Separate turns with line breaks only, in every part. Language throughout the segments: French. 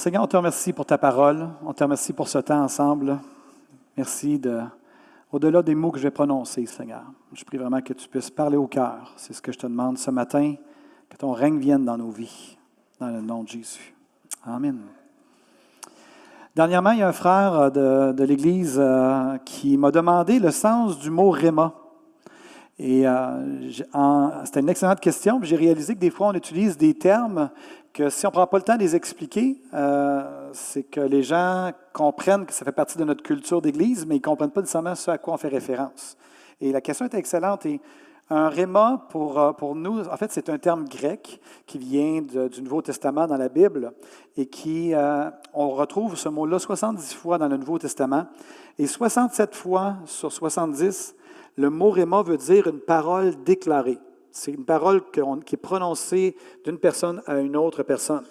Seigneur, on te remercie pour ta parole. On te remercie pour ce temps ensemble. Merci de, au-delà des mots que je vais prononcer, Seigneur. Je prie vraiment que tu puisses parler au cœur. C'est ce que je te demande ce matin, que ton règne vienne dans nos vies, dans le nom de Jésus. Amen. Dernièrement, il y a un frère de, l'Église euh, qui m'a demandé le sens du mot réma. Et euh, c'était une excellente question. J'ai réalisé que des fois, on utilise des termes que si on ne prend pas le temps de les expliquer, euh, c'est que les gens comprennent que ça fait partie de notre culture d'Église, mais ils ne comprennent pas nécessairement ce à quoi on fait référence. Et la question est excellente. Et un réma, pour, euh, pour nous, en fait, c'est un terme grec qui vient du Nouveau Testament dans la Bible et qui, euh, on retrouve ce mot-là 70 fois dans le Nouveau Testament. Et 67 fois sur 70, le mot réma veut dire une parole déclarée. C'est une parole qui est prononcée d'une personne à une autre personne.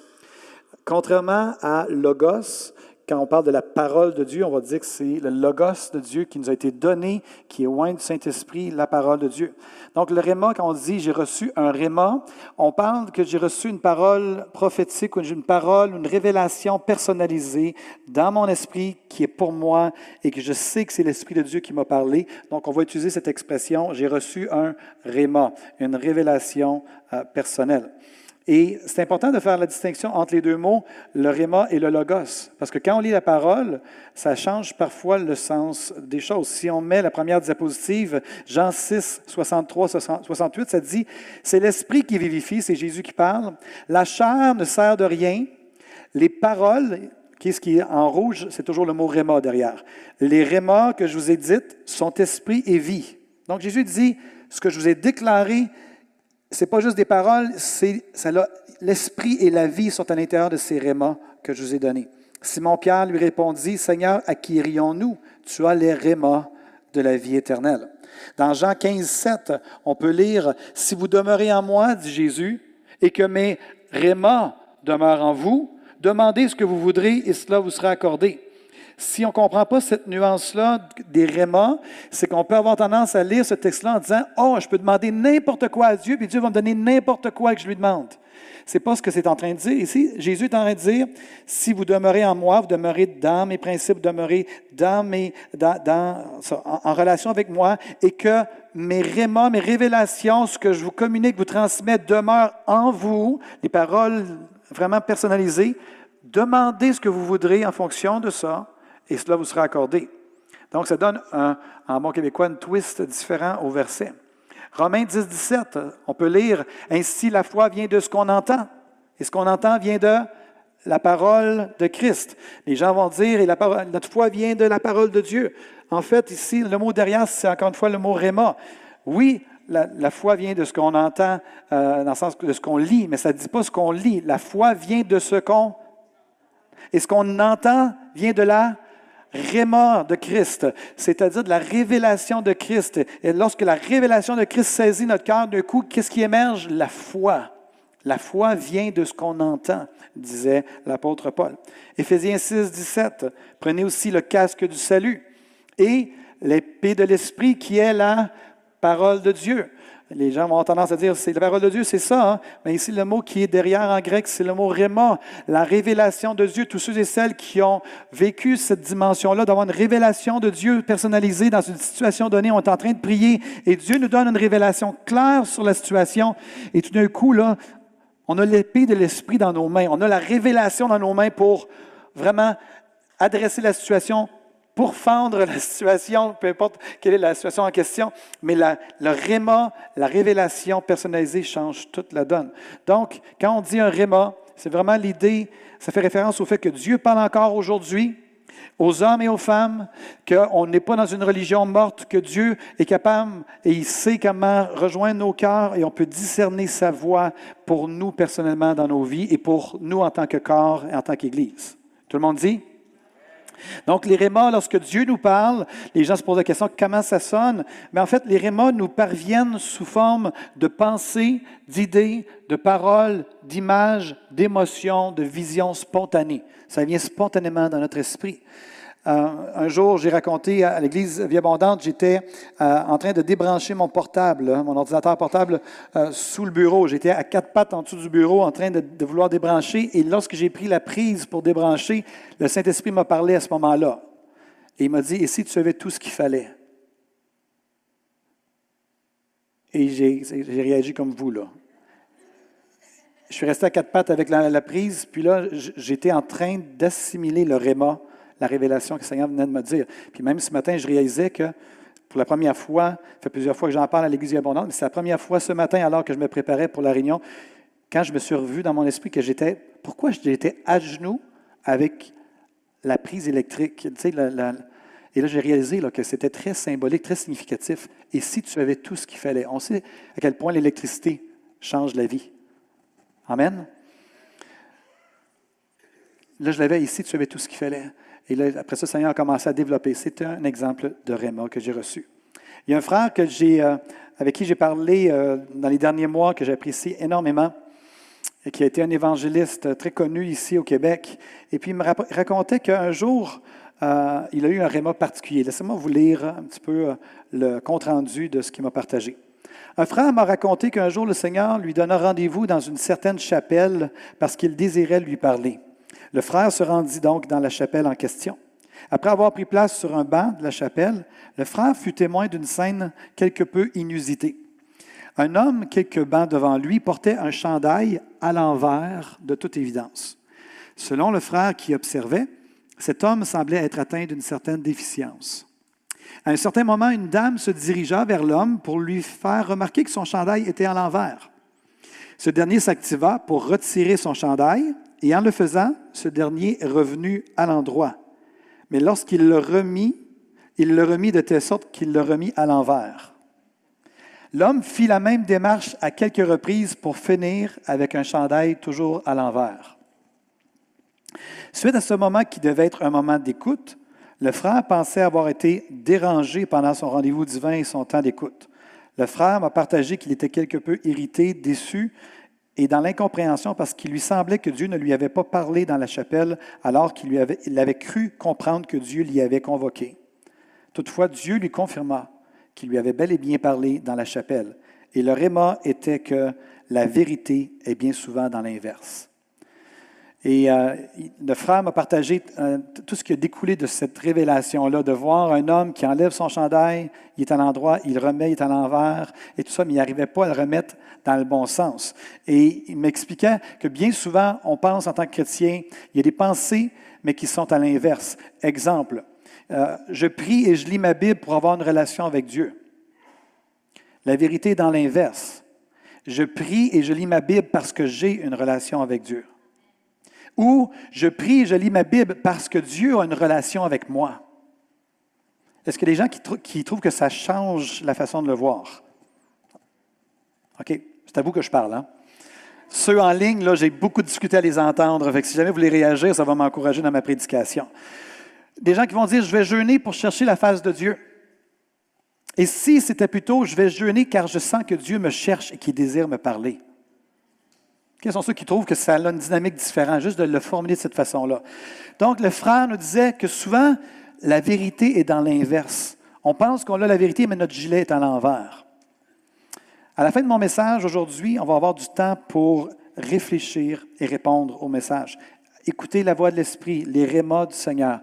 Contrairement à logos, quand on parle de la parole de Dieu, on va dire que c'est le logos de Dieu qui nous a été donné, qui est loin du Saint-Esprit, la parole de Dieu. Donc le réma, quand on dit j'ai reçu un réma, on parle que j'ai reçu une parole prophétique, une parole, une révélation personnalisée dans mon esprit qui est pour moi et que je sais que c'est l'Esprit de Dieu qui m'a parlé. Donc on va utiliser cette expression, j'ai reçu un réma, une révélation euh, personnelle. Et c'est important de faire la distinction entre les deux mots, le réma et le logos, parce que quand on lit la parole, ça change parfois le sens des choses. Si on met la première diapositive, Jean 6, 63, 68, ça dit, c'est l'esprit qui vivifie, c'est Jésus qui parle. La chair ne sert de rien. Les paroles, qu'est-ce qui est en rouge, c'est toujours le mot réma derrière. Les rémas que je vous ai dites sont esprit et vie. Donc Jésus dit, ce que je vous ai déclaré, c'est pas juste des paroles, c'est l'esprit et la vie sont à l'intérieur de ces rémas que je vous ai donnés. Simon-Pierre lui répondit, Seigneur, à qui irions-nous? Tu as les rémas de la vie éternelle. Dans Jean 15, 7, on peut lire, Si vous demeurez en moi, dit Jésus, et que mes rémas demeurent en vous, demandez ce que vous voudrez et cela vous sera accordé. Si on ne comprend pas cette nuance-là des rémas, c'est qu'on peut avoir tendance à lire ce texte-là en disant Oh, je peux demander n'importe quoi à Dieu, puis Dieu va me donner n'importe quoi que je lui demande. Ce n'est pas ce que c'est en train de dire. Ici, Jésus est en train de dire Si vous demeurez en moi, vous demeurez dans mes principes, vous demeurez dans mes, dans, en, relation avec moi, et que mes rémas, mes révélations, ce que je vous communique, vous transmets, demeurent en vous, des paroles vraiment personnalisées. Demandez ce que vous voudrez en fonction de ça et cela vous sera accordé. Donc, ça donne, un, en bon québécois, un twist différent au verset. Romains 10, 17, on peut lire Ainsi la foi vient de ce qu'on entend. Et ce qu'on entend vient de la parole de Christ. Les gens vont dire, et la notre foi vient de la parole de Dieu. En fait, ici, le mot derrière, c'est encore une fois le mot réma. Oui, la, foi vient de ce qu'on entend, euh, dans le sens de ce qu'on lit, mais ça ne dit pas ce qu'on lit. La foi vient de ce qu'on... Et ce qu'on entend vient de la réma de Christ, c'est-à-dire de la révélation de Christ. Et lorsque la révélation de Christ saisit notre cœur d'un coup, qu'est-ce qui émerge? La foi. La foi vient de ce qu'on entend, disait l'apôtre Paul. Éphésiens 6, 17. Prenez aussi le casque du salut et l'épée de l'esprit qui est la parole de Dieu. Les gens vont tendance à dire, c'est la parole de Dieu, c'est ça. Hein. Mais ici, le mot qui est derrière en grec, c'est le mot réma, la révélation de Dieu. Tous ceux et celles qui ont vécu cette dimension-là, d'avoir une révélation de Dieu personnalisée dans une situation donnée, on est en train de prier et Dieu nous donne une révélation claire sur la situation. Et tout d'un coup, là, on a l'épée de l'esprit dans nos mains. On a la révélation dans nos mains pour vraiment adresser la situation pour fendre la situation, peu importe quelle est la situation en question, mais la, le réma, la révélation personnalisée change toute la donne. Donc, quand on dit un réma, c'est vraiment l'idée, ça fait référence au fait que Dieu parle encore aujourd'hui aux hommes et aux femmes, qu'on n'est pas dans une religion morte, que Dieu est capable et il sait comment rejoindre nos cœurs et on peut discerner sa voix pour nous personnellement dans nos vies et pour nous en tant que corps et en tant qu'Église. Tout le monde dit? Donc, les rémas, lorsque Dieu nous parle, les gens se posent la question comment ça sonne? Mais en fait, les rémas nous parviennent sous forme de pensées, d'idées, de paroles, d'images, d'émotions, de visions spontanées. Ça vient spontanément dans notre esprit. Euh, un jour, j'ai raconté à l'église Vie Abondante, j'étais euh, en train de débrancher mon portable, hein, mon ordinateur portable euh, sous le bureau. J'étais à quatre pattes en dessous du bureau en train de, vouloir débrancher. Et lorsque j'ai pris la prise pour débrancher, le Saint-Esprit m'a parlé à ce moment-là. Et il m'a dit, et si tu savais tout ce qu'il fallait? Et j'ai réagi comme vous, là. Je suis resté à quatre pattes avec la, la prise, puis là, j'étais en train d'assimiler le réma la révélation que le Seigneur venait de me dire. Puis même ce matin, je réalisais que pour la première fois, ça fait plusieurs fois que j'en parle à l'Église abondante, mais c'est la première fois ce matin, alors que je me préparais pour la réunion, quand je me suis revu dans mon esprit que j'étais, pourquoi j'étais à genoux avec la prise électrique? Et là, j'ai réalisé que c'était très symbolique, très significatif. Et si tu avais tout ce qu'il fallait, on sait à quel point l'électricité change la vie. Amen. Là, je l'avais ici, tu avais tout ce qu'il fallait. Et après ça, le Seigneur a commencé à développer. C'est un exemple de Réma que j'ai reçu. Il y a un frère que euh, avec qui j'ai parlé euh, dans les derniers mois, que j'apprécie énormément, et qui a été un évangéliste très connu ici au Québec. Et puis, il me racontait qu'un jour, euh, il a eu un Réma particulier. Laissez-moi vous lire un petit peu le compte-rendu de ce qu'il m'a partagé. Un frère m'a raconté qu'un jour, le Seigneur lui donna rendez-vous dans une certaine chapelle parce qu'il désirait lui parler. Le frère se rendit donc dans la chapelle en question. Après avoir pris place sur un banc de la chapelle, le frère fut témoin d'une scène quelque peu inusitée. Un homme, quelques bancs devant lui, portait un chandail à l'envers, de toute évidence. Selon le frère qui observait, cet homme semblait être atteint d'une certaine déficience. À un certain moment, une dame se dirigea vers l'homme pour lui faire remarquer que son chandail était à l'envers. Ce dernier s'activa pour retirer son chandail et en le faisant, ce dernier est revenu à l'endroit. Mais lorsqu'il le remit, il le remit de telle sorte qu'il le remit à l'envers. L'homme fit la même démarche à quelques reprises pour finir avec un chandail toujours à l'envers. Suite à ce moment qui devait être un moment d'écoute, le frère pensait avoir été dérangé pendant son rendez-vous divin et son temps d'écoute. Le frère m'a partagé qu'il était quelque peu irrité, déçu et dans l'incompréhension parce qu'il lui semblait que Dieu ne lui avait pas parlé dans la chapelle alors qu'il avait, cru comprendre que Dieu l'y avait convoqué. Toutefois, Dieu lui confirma qu'il lui avait bel et bien parlé dans la chapelle. Et le réma était que la vérité est bien souvent dans l'inverse. Et euh, le frère m'a partagé euh, tout ce qui a découlé de cette révélation-là, de voir un homme qui enlève son chandail, il est à l'endroit, il remet, il est à l'envers, et tout ça, mais il n'arrivait pas à le remettre dans le bon sens. Et il m'expliquait que bien souvent, on pense en tant que chrétien, il y a des pensées, mais qui sont à l'inverse. Exemple, euh, je prie et je lis ma Bible pour avoir une relation avec Dieu. La vérité est dans l'inverse. Je prie et je lis ma Bible parce que j'ai une relation avec Dieu. Ou je prie, je lis ma Bible parce que Dieu a une relation avec moi. Est-ce a des gens qui, trouvent que ça change la façon de le voir? OK, c'est à vous que je parle. Hein? Ceux en ligne, là, j'ai beaucoup discuté à les entendre. Si jamais vous voulez réagir, ça va m'encourager dans ma prédication. Des gens qui vont dire, je vais jeûner pour chercher la face de Dieu. Et si c'était plutôt, je vais jeûner car je sens que Dieu me cherche et qu'il désire me parler. Quels sont ceux qui trouvent que ça a une dynamique différente, juste de le formuler de cette façon-là? Donc, le frère nous disait que souvent, la vérité est dans l'inverse. On pense qu'on a la vérité, mais notre gilet est à l'envers. À la fin de mon message aujourd'hui, on va avoir du temps pour réfléchir et répondre au message. Écouter la voix de l'Esprit, les rémas du Seigneur.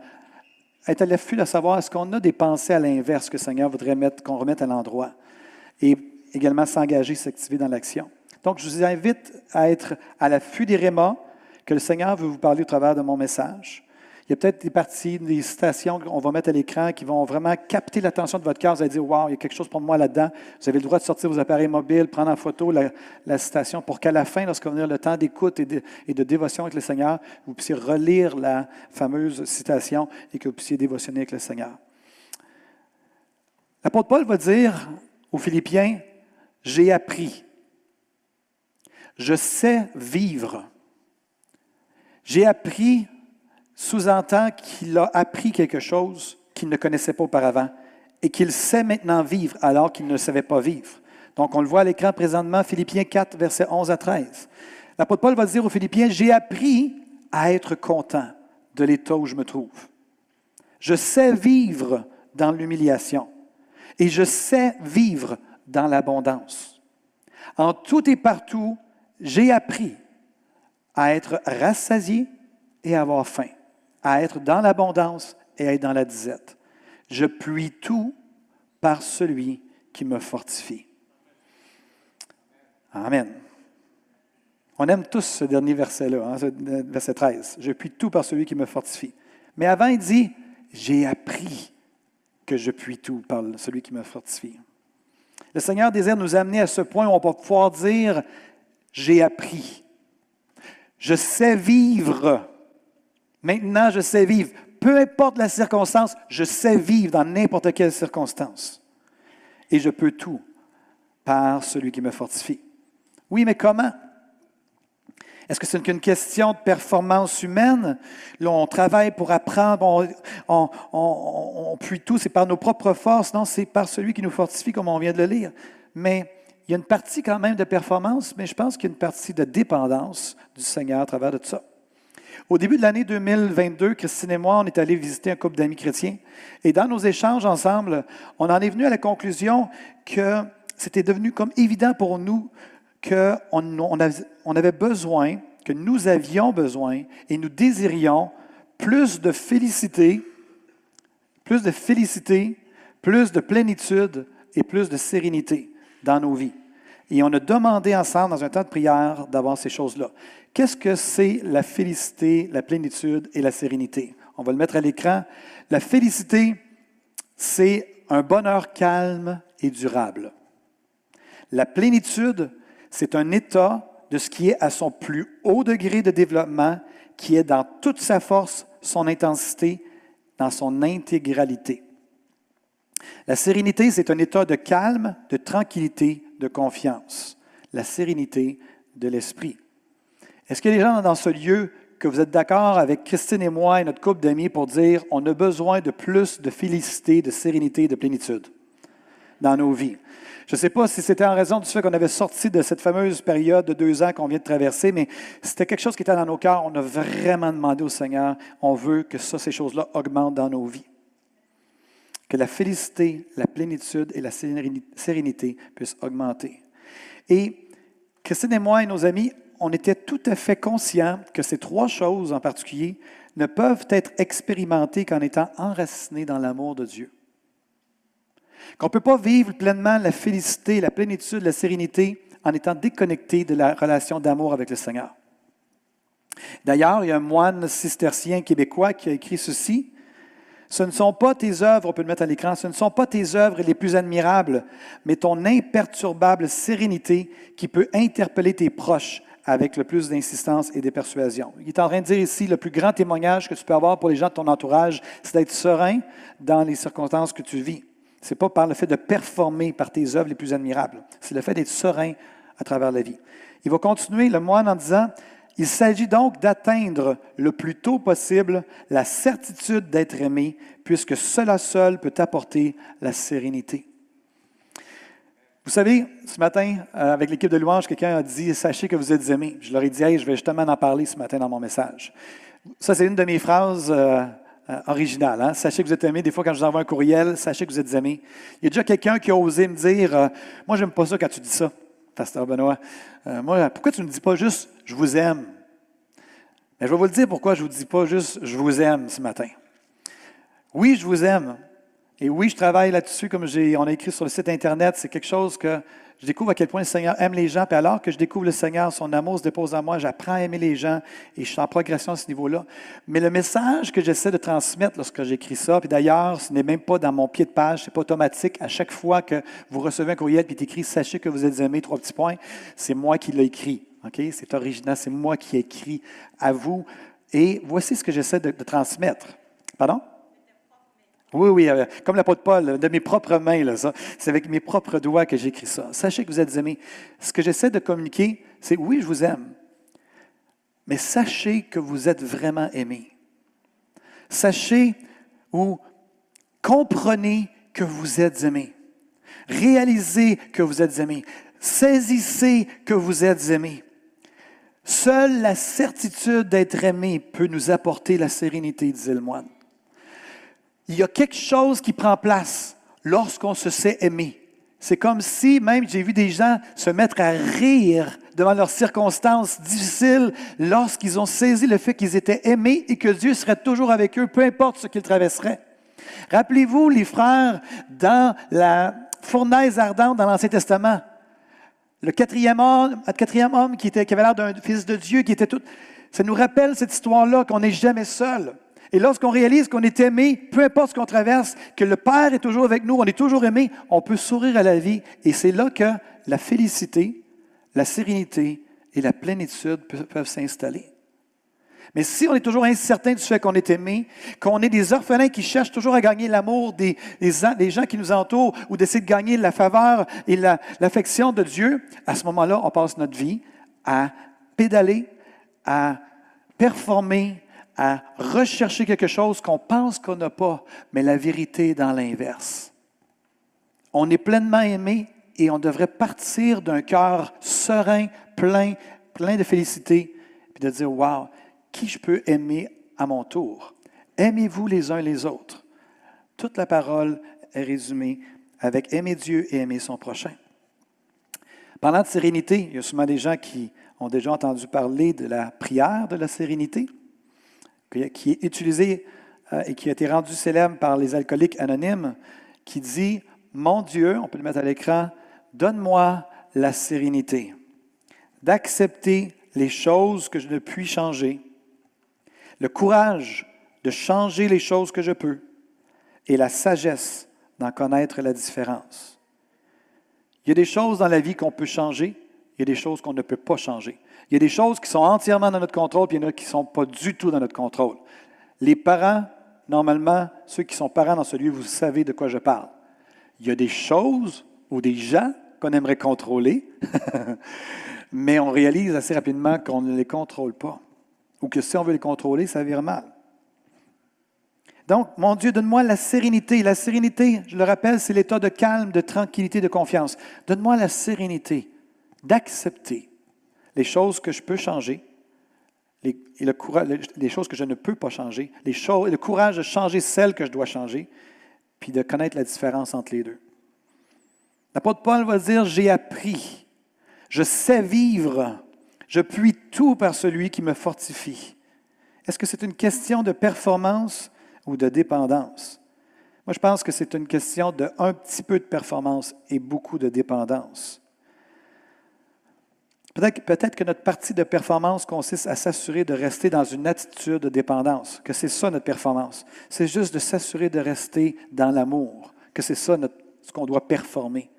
Être à l'affût de savoir est-ce qu'on a des pensées à l'inverse que le Seigneur voudrait mettre, qu'on remette à l'endroit. Et également s'engager, s'activer dans l'action. Donc, je vous invite à être à l'affût des rémas que le Seigneur veut vous parler au travers de mon message. Il y a peut-être des parties, des citations qu'on va mettre à l'écran qui vont vraiment capter l'attention de votre cœur. Vous allez dire, wow, il y a quelque chose pour moi là-dedans. Vous avez le droit de sortir vos appareils mobiles, prendre en photo la, citation pour qu'à la fin, lorsqu'on va venir le temps d'écoute et et de dévotion avec le Seigneur, vous puissiez relire la fameuse citation et que vous puissiez dévotionner avec le Seigneur. L'apôtre Paul va dire aux Philippiens, j'ai appris je sais vivre. J'ai appris sous-entend qu'il a appris quelque chose qu'il ne connaissait pas auparavant et qu'il sait maintenant vivre alors qu'il ne savait pas vivre. Donc, on le voit à l'écran présentement, Philippiens 4, versets 11 à 13. L'apôtre Paul va dire aux Philippiens, j'ai appris à être content de l'état où je me trouve. Je sais vivre dans l'humiliation et je sais vivre dans l'abondance. En tout et partout, j'ai appris à être rassasié et à avoir faim, à être dans l'abondance et à être dans la disette. Je puis tout par celui qui me fortifie. Amen. On aime tous ce dernier verset-là, hein, verset 13. Je puis tout par celui qui me fortifie. Mais avant, il dit, j'ai appris que je puis tout par celui qui me fortifie. Le Seigneur désire nous amener à ce point où on va pouvoir dire, j'ai appris. Je sais vivre. Maintenant, je sais vivre. Peu importe la circonstance, je sais vivre dans n'importe quelle circonstance. Et je peux tout par celui qui me fortifie. Oui, mais comment? Est-ce que c'est qu'une question de performance humaine? On travaille pour apprendre, on, on, puit tout, c'est par nos propres forces. Non, c'est par celui qui nous fortifie, comme on vient de le lire. Mais il y a une partie quand même de performance, mais je pense qu'il y a une partie de dépendance du Seigneur à travers de tout ça. Au début de l'année 2022, Christine et moi, on est allés visiter un couple d'amis chrétiens. Et dans nos échanges ensemble, on en est venu à la conclusion que c'était devenu comme évident pour nous qu'on on avait besoin, que nous avions besoin et nous désirions plus de félicité, plus de félicité, plus de plénitude et plus de sérénité dans nos vies. Et on a demandé ensemble, dans un temps de prière, d'avoir ces choses-là. Qu'est-ce que c'est la félicité, la plénitude et la sérénité? On va le mettre à l'écran. La félicité, c'est un bonheur calme et durable. La plénitude, c'est un état de ce qui est à son plus haut degré de développement, qui est dans toute sa force, son intensité, dans son intégralité. La sérénité, c'est un état de calme, de tranquillité, de confiance. La sérénité de l'esprit. Est-ce qu'il y a des gens dans ce lieu que vous êtes d'accord avec Christine et moi et notre couple d'amis pour dire on a besoin de plus de félicité, de sérénité, de plénitude dans nos vies? Je ne sais pas si c'était en raison du fait qu'on avait sorti de cette fameuse période de deux ans qu'on vient de traverser, mais c'était quelque chose qui était dans nos cœurs. On a vraiment demandé au Seigneur, on veut que ça, ces choses-là augmentent dans nos vies. Que la félicité, la plénitude et la sérénité puissent augmenter. Et Christine et moi et nos amis, on était tout à fait conscients que ces trois choses en particulier ne peuvent être expérimentées qu'en étant enracinés dans l'amour de Dieu. Qu'on ne peut pas vivre pleinement la félicité, la plénitude, la sérénité en étant déconnecté de la relation d'amour avec le Seigneur. D'ailleurs, il y a un moine cistercien québécois qui a écrit ceci. Ce ne sont pas tes œuvres, on peut le mettre à l'écran, ce ne sont pas tes œuvres les plus admirables, mais ton imperturbable sérénité qui peut interpeller tes proches avec le plus d'insistance et de persuasion. Il est en train de dire ici, le plus grand témoignage que tu peux avoir pour les gens de ton entourage, c'est d'être serein dans les circonstances que tu vis. Ce n'est pas par le fait de performer par tes œuvres les plus admirables. C'est le fait d'être serein à travers la vie. Il va continuer, le moine, en disant, il s'agit donc d'atteindre le plus tôt possible la certitude d'être aimé, puisque cela seul peut apporter la sérénité. Vous savez, ce matin, euh, avec l'équipe de louange, quelqu'un a dit Sachez que vous êtes aimés. Je leur ai dit hey, je vais justement en parler ce matin dans mon message. Ça, c'est une de mes phrases. Euh, euh, original. Hein? Sachez que vous êtes aimés. Des fois, quand je vous envoie un courriel, sachez que vous êtes aimés. Il y a déjà quelqu'un qui a osé me dire Moi, j'aime pas ça quand tu dis ça, Pasteur Benoît. Euh, moi, pourquoi tu ne dis pas juste Je vous aime Mais je vais vous le dire pourquoi je ne vous dis pas juste Je vous aime ce matin. Oui, je vous aime. Et oui, je travaille là-dessus, comme on a écrit sur le site Internet. C'est quelque chose que je découvre à quel point le Seigneur aime les gens. Puis alors que je découvre le Seigneur, son amour se dépose en moi, j'apprends à aimer les gens et je suis en progression à ce niveau-là. Mais le message que j'essaie de transmettre lorsque j'écris ça, puis d'ailleurs, ce n'est même pas dans mon pied de page, c'est pas automatique. À chaque fois que vous recevez un courriel puis écrit Sachez que vous êtes aimé, trois petits points, c'est moi qui l'ai écrit. C'est original, c'est moi qui ai écrit à vous. Et voici ce que j'essaie de transmettre. Pardon? Oui, oui, euh, comme l'apôtre Paul, de mes propres mains, ça. C'est avec mes propres doigts que j'écris ça. Sachez que vous êtes aimés. Ce que j'essaie de communiquer, c'est oui, je vous aime. Mais sachez que vous êtes vraiment aimés. Sachez ou comprenez que vous êtes aimés. Réalisez que vous êtes aimés. Saisissez que vous êtes aimés. Seule la certitude d'être aimé peut nous apporter la sérénité, disait le moine. Il y a quelque chose qui prend place lorsqu'on se sait aimé. C'est comme si, même j'ai vu des gens se mettre à rire devant leurs circonstances difficiles lorsqu'ils ont saisi le fait qu'ils étaient aimés et que Dieu serait toujours avec eux, peu importe ce qu'ils traverseraient. Rappelez-vous les frères dans la fournaise ardente dans l'Ancien Testament. Le quatrième homme, quatrième homme qui, était, qui avait l'air d'un fils de Dieu, qui était tout. Ça nous rappelle cette histoire-là qu'on n'est jamais seul. Et lorsqu'on réalise qu'on est aimé, peu importe ce qu'on traverse, que le Père est toujours avec nous, on est toujours aimé, on peut sourire à la vie. Et c'est là que la félicité, la sérénité et la plénitude peuvent s'installer. Mais si on est toujours incertain du fait qu'on est aimé, qu'on est des orphelins qui cherchent toujours à gagner l'amour des, des, gens qui nous entourent ou d'essayer de gagner la faveur et l'affection de Dieu, à ce moment-là, on passe notre vie à pédaler, à performer, à rechercher quelque chose qu'on pense qu'on n'a pas, mais la vérité est dans l'inverse. On est pleinement aimé et on devrait partir d'un cœur serein, plein, plein de félicité, puis de dire, wow, qui je peux aimer à mon tour? Aimez-vous les uns les autres? Toute la parole est résumée avec aimer Dieu et aimer son prochain. Parlant de sérénité, il y a souvent des gens qui ont déjà entendu parler de la prière de la sérénité, qui est utilisée euh, et qui a été rendue célèbre par les alcooliques anonymes, qui dit, Mon Dieu, on peut le mettre à l'écran, donne-moi la sérénité d'accepter les choses que je ne puis changer le courage de changer les choses que je peux et la sagesse d'en connaître la différence. Il y a des choses dans la vie qu'on peut changer, il y a des choses qu'on ne peut pas changer. Il y a des choses qui sont entièrement dans notre contrôle, puis il y en a qui ne sont pas du tout dans notre contrôle. Les parents, normalement, ceux qui sont parents dans ce lieu, vous savez de quoi je parle. Il y a des choses ou des gens qu'on aimerait contrôler, mais on réalise assez rapidement qu'on ne les contrôle pas ou que si on veut les contrôler, ça vire mal. Donc, mon Dieu, donne-moi la sérénité. La sérénité, je le rappelle, c'est l'état de calme, de tranquillité, de confiance. Donne-moi la sérénité d'accepter les choses que je peux changer et le courage, les choses que je ne peux pas changer, les choses, le courage de changer celles que je dois changer, puis de connaître la différence entre les deux. L'apôtre Paul va dire, j'ai appris, je sais vivre je puis tout par celui qui me fortifie. Est-ce que c'est une question de performance ou de dépendance? Moi, je pense que c'est une question de un petit peu de performance et beaucoup de dépendance. Peut-être, peut que notre partie de performance consiste à s'assurer de rester dans une attitude de dépendance, que c'est ça notre performance. C'est juste de s'assurer de rester dans l'amour, que c'est ça ce qu'on doit performer.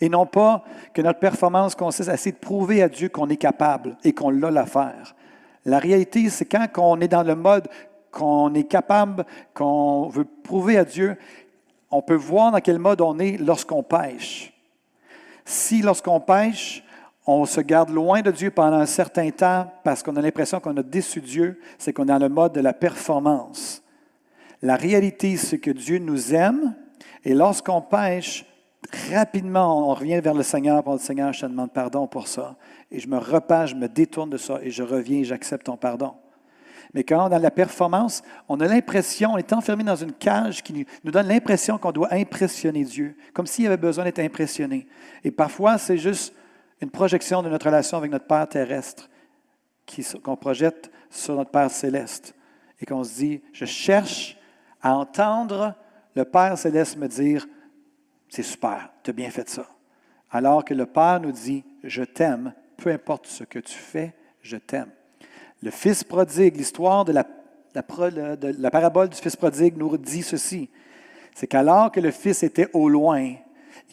Et non pas que notre performance consiste à essayer de prouver à Dieu qu'on est capable et qu'on l'a l'affaire. La réalité, c'est quand on est dans le mode qu'on est capable, qu'on veut prouver à Dieu, on peut voir dans quel mode on est lorsqu'on pêche. Si lorsqu'on pêche, on se garde loin de Dieu pendant un certain temps parce qu'on a l'impression qu'on a déçu Dieu, c'est qu'on est dans le mode de la performance. La réalité, c'est que Dieu nous aime et lorsqu'on pêche, rapidement, on revient vers le Seigneur pour le Seigneur, je te demande pardon pour ça. Et je me repars, je me détourne de ça et je reviens et j'accepte ton pardon. Mais quand on a la performance, on a l'impression, on est enfermé dans une cage qui nous donne l'impression qu'on doit impressionner Dieu, comme s'il avait besoin d'être impressionné. Et parfois, c'est juste une projection de notre relation avec notre Père terrestre qu'on projette sur notre Père céleste. Et qu'on se dit, je cherche à entendre le Père céleste me dire, c'est super, tu as bien fait ça. Alors que le Père nous dit, je t'aime, peu importe ce que tu fais, je t'aime. Le Fils prodigue, l'histoire de la, de la parabole du Fils prodigue nous dit ceci. C'est qu'alors que le Fils était au loin,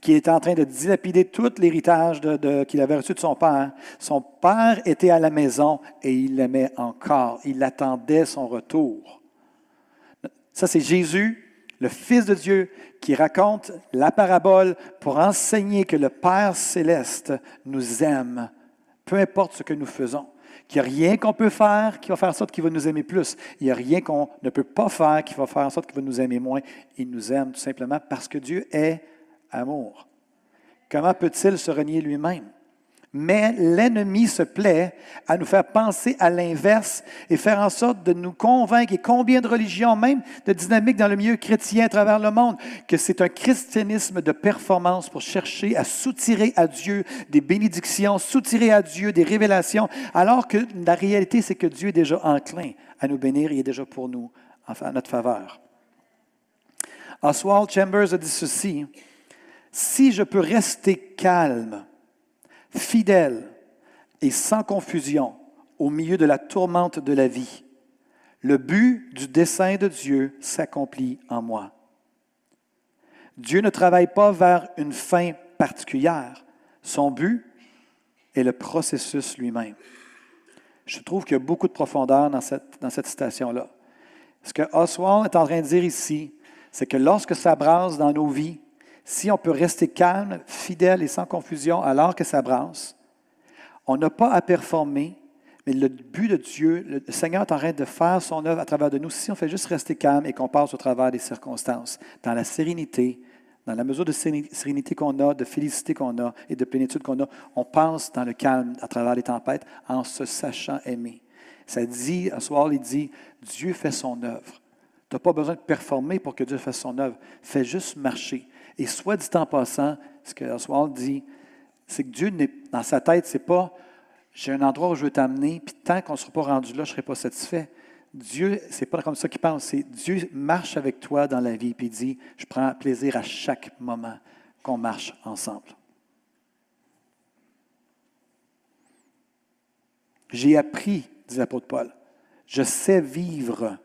qu'il était en train de dilapider tout l'héritage qu'il avait reçu de son père. Son père était à la maison et il l'aimait encore. Il attendait son retour. Ça, c'est Jésus le Fils de Dieu qui raconte la parabole pour enseigner que le Père céleste nous aime, peu importe ce que nous faisons, qu'il n'y a rien qu'on peut faire qui va faire en sorte qu'il va nous aimer plus. Il n'y a rien qu'on ne peut pas faire qui va faire en sorte qu'il va nous aimer moins. Il nous aime tout simplement parce que Dieu est amour. Comment peut-il se renier lui-même? Mais l'ennemi se plaît à nous faire penser à l'inverse et faire en sorte de nous convaincre, et combien de religions, même de dynamiques dans le milieu chrétien à travers le monde, que c'est un christianisme de performance pour chercher à soutirer à Dieu des bénédictions, soutirer à Dieu des révélations, alors que la réalité, c'est que Dieu est déjà enclin à nous bénir, il est déjà pour nous, en notre faveur. Oswald Chambers a dit ceci, si je peux rester calme, fidèle et sans confusion au milieu de la tourmente de la vie, le but du dessein de Dieu s'accomplit en moi. Dieu ne travaille pas vers une fin particulière. Son but est le processus lui-même. Je trouve qu'il y a beaucoup de profondeur dans cette, dans cette citation-là. Ce que Oswald est en train de dire ici, c'est que lorsque ça brasse dans nos vies, si on peut rester calme, fidèle et sans confusion alors que ça brasse, on n'a pas à performer, mais le but de Dieu, le Seigneur est en train de faire son œuvre à travers de nous. Si on fait juste rester calme et qu'on passe au travers des circonstances, dans la sérénité, dans la mesure de sérénité qu'on a, de félicité qu'on a et de plénitude qu'on a, on passe dans le calme à travers les tempêtes en se sachant aimer. Ça dit, un soir, il dit, Dieu fait son œuvre. Tu n'as pas besoin de performer pour que Dieu fasse son œuvre. Fais juste marcher. Et soit dit en passant, ce que Oswald dit, c'est que Dieu, dans sa tête, c'est pas j'ai un endroit où je veux t'amener, puis tant qu'on ne sera pas rendu là, je ne serai pas satisfait. Dieu, c'est pas comme ça qu'il pense. C'est Dieu marche avec toi dans la vie, puis dit Je prends plaisir à chaque moment qu'on marche ensemble. J'ai appris, dit l'apôtre Paul, je sais vivre,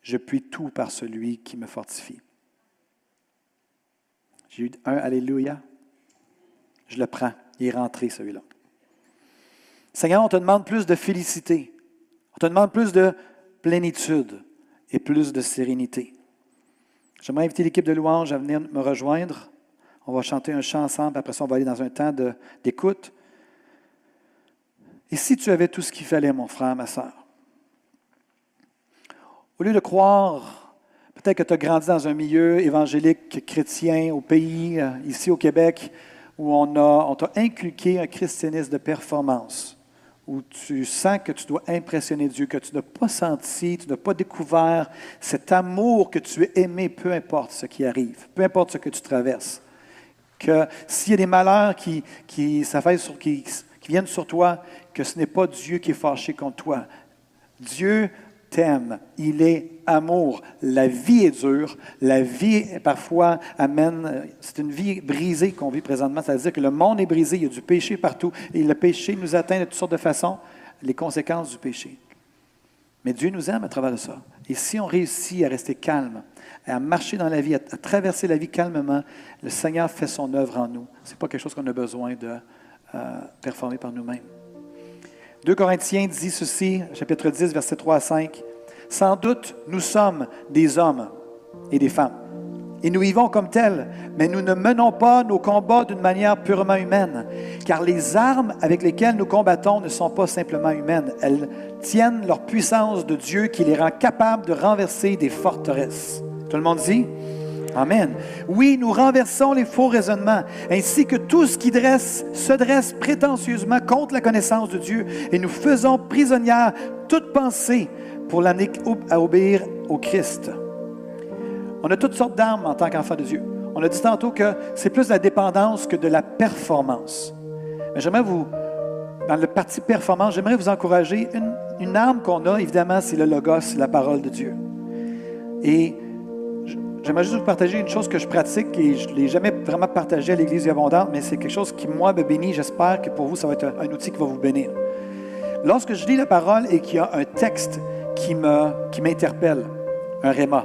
je puis tout par celui qui me fortifie. J'ai eu un Alléluia. Je le prends. Il est rentré, celui-là. Seigneur, on te demande plus de félicité. On te demande plus de plénitude et plus de sérénité. J'aimerais inviter l'équipe de louange à venir me rejoindre. On va chanter un chant ensemble, après ça, on va aller dans un temps d'écoute. Et si tu avais tout ce qu'il fallait, mon frère, ma soeur, au lieu de croire Peut-être que tu as grandi dans un milieu évangélique chrétien au pays, euh, ici au Québec, où on, on t'a inculqué un christianisme de performance, où tu sens que tu dois impressionner Dieu, que tu n'as pas senti, tu n'as pas découvert cet amour que tu es aimé, peu importe ce qui arrive, peu importe ce que tu traverses. Que s'il y a des malheurs qui, qui, sur, qui viennent sur toi, que ce n'est pas Dieu qui est fâché contre toi. Dieu Il est amour. La vie est dure. La vie, parfois, amène. C'est une vie brisée qu'on vit présentement. C'est-à-dire que le monde est brisé. Il y a du péché partout. Et le péché nous atteint de toutes sortes de façons. Les conséquences du péché. Mais Dieu nous aime à travers ça. Et si on réussit à rester calme, à marcher dans la vie, à, traverser la vie calmement, le Seigneur fait son œuvre en nous. Ce n'est pas quelque chose qu'on a besoin de euh, performer par nous-mêmes. 2 Corinthiens dit ceci, chapitre 10, versets 3 à 5. Sans doute, nous sommes des hommes et des femmes. Et nous vivons comme tels, mais nous ne menons pas nos combats d'une manière purement humaine, car les armes avec lesquelles nous combattons ne sont pas simplement humaines. Elles tiennent leur puissance de Dieu qui les rend capables de renverser des forteresses. Tout le monde dit? Amen. Oui, nous renversons les faux raisonnements, ainsi que tout ce qui dresse, se dresse prétentieusement contre la connaissance de Dieu, et nous faisons prisonnière toute pensée pour l'amener à obéir au Christ. On a toutes sortes d'armes en tant qu'enfant de Dieu. On a dit tantôt que c'est plus la dépendance que de la performance. Mais j'aimerais vous, dans le parti performance, j'aimerais vous encourager. Une, une arme qu'on a, évidemment, c'est le logos, la parole de Dieu. Et J'aimerais juste vous partager une chose que je pratique et je ne l'ai jamais vraiment partagé à l'Église abondante, mais c'est quelque chose qui, moi, me bénit. J'espère que pour vous, ça va être un, outil qui va vous bénir. Lorsque je lis la parole et qu'il y a un texte qui m'interpelle, qui un réma,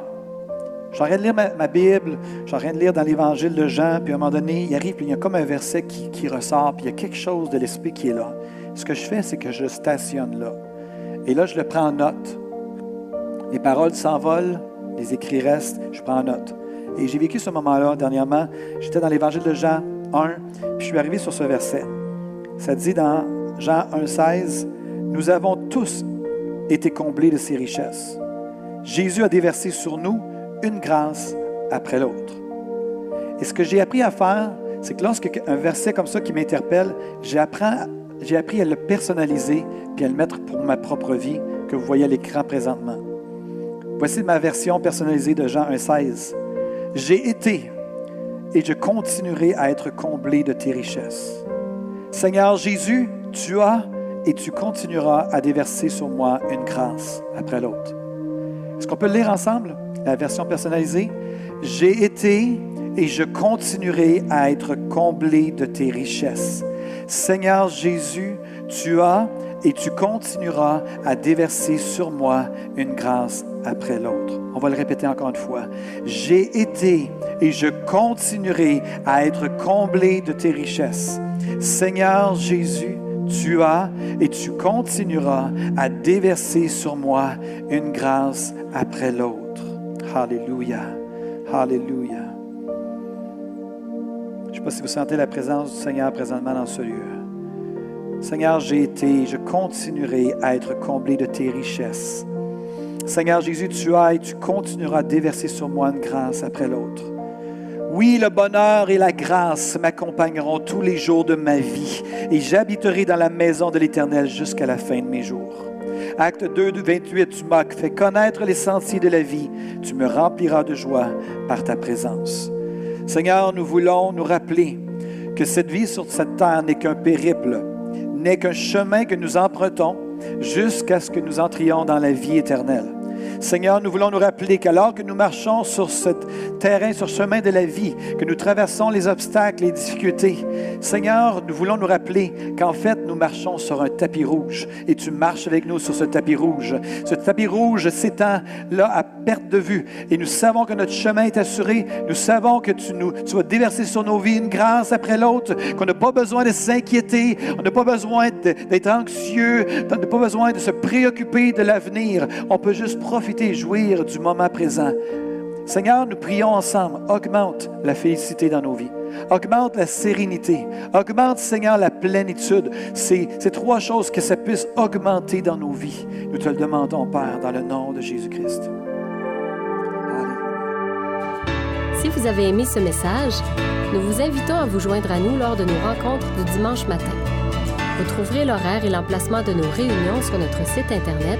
je suis en train de lire ma, Bible, je suis en train de lire dans l'Évangile de Jean, puis à un moment donné, il arrive, puis il y a comme un verset qui, qui ressort, puis il y a quelque chose de l'Esprit qui est là. Ce que je fais, c'est que je stationne là. Et là, je le prends en note. Les paroles s'envolent, les écrits restent, je prends note. Et j'ai vécu ce moment-là dernièrement. J'étais dans l'évangile de Jean 1, puis je suis arrivé sur ce verset. Ça dit dans Jean 1,16 nous avons tous été comblés de ses richesses. Jésus a déversé sur nous une grâce après l'autre. Et ce que j'ai appris à faire, c'est que lorsque un verset comme ça qui m'interpelle, j'ai appris, à le personnaliser puis à le mettre pour ma propre vie que vous voyez à l'écran présentement. Voici ma version personnalisée de Jean 1,16. J'ai été et je continuerai à être comblé de tes richesses. Seigneur Jésus, tu as et tu continueras à déverser sur moi une grâce après l'autre. Est-ce qu'on peut le lire ensemble, la version personnalisée? J'ai été et je continuerai à être comblé de tes richesses. Seigneur Jésus, tu as et tu continueras à déverser sur moi une grâce après l'autre. On va le répéter encore une fois. J'ai été et je continuerai à être comblé de tes richesses. Seigneur Jésus, tu as et tu continueras à déverser sur moi une grâce après l'autre. Alléluia. Alléluia. Je ne sais pas si vous sentez la présence du Seigneur présentement dans ce lieu. Seigneur, j'ai été, je continuerai à être comblé de tes richesses. Seigneur Jésus, tu as et tu continueras à déverser sur moi une grâce après l'autre. Oui, le bonheur et la grâce m'accompagneront tous les jours de ma vie et j'habiterai dans la maison de l'Éternel jusqu'à la fin de mes jours. Acte 2, 28, tu m'as fait connaître les sentiers de la vie. Tu me rempliras de joie par ta présence. Seigneur, nous voulons nous rappeler que cette vie sur cette terre n'est qu'un périple, n'est qu'un chemin que nous empruntons jusqu'à ce que nous entrions dans la vie éternelle. Seigneur, nous voulons nous rappeler qu'alors que nous marchons sur ce terrain, sur ce chemin de la vie, que nous traversons les obstacles, les difficultés, Seigneur, nous voulons nous rappeler qu'en fait, nous marchons sur un tapis rouge et tu marches avec nous sur ce tapis rouge. Ce tapis rouge s'étend là à perte de vue et nous savons que notre chemin est assuré. Nous savons que tu, nous, tu vas déverser sur nos vies une grâce après l'autre, qu'on n'a pas besoin de s'inquiéter, on n'a pas besoin d'être anxieux, on n'a pas besoin de se préoccuper de l'avenir. On peut juste profiter profiter jouir du moment présent. Seigneur, nous prions ensemble. Augmente la félicité dans nos vies. Augmente la sérénité. Augmente, Seigneur, la plénitude. C'est ces trois choses que ça puisse augmenter dans nos vies. Nous te le demandons, Père, dans le nom de Jésus-Christ.
Si vous avez aimé ce message, nous vous invitons à vous joindre à nous lors de nos rencontres du dimanche matin. Vous trouverez l'horaire et l'emplacement de nos réunions sur notre site Internet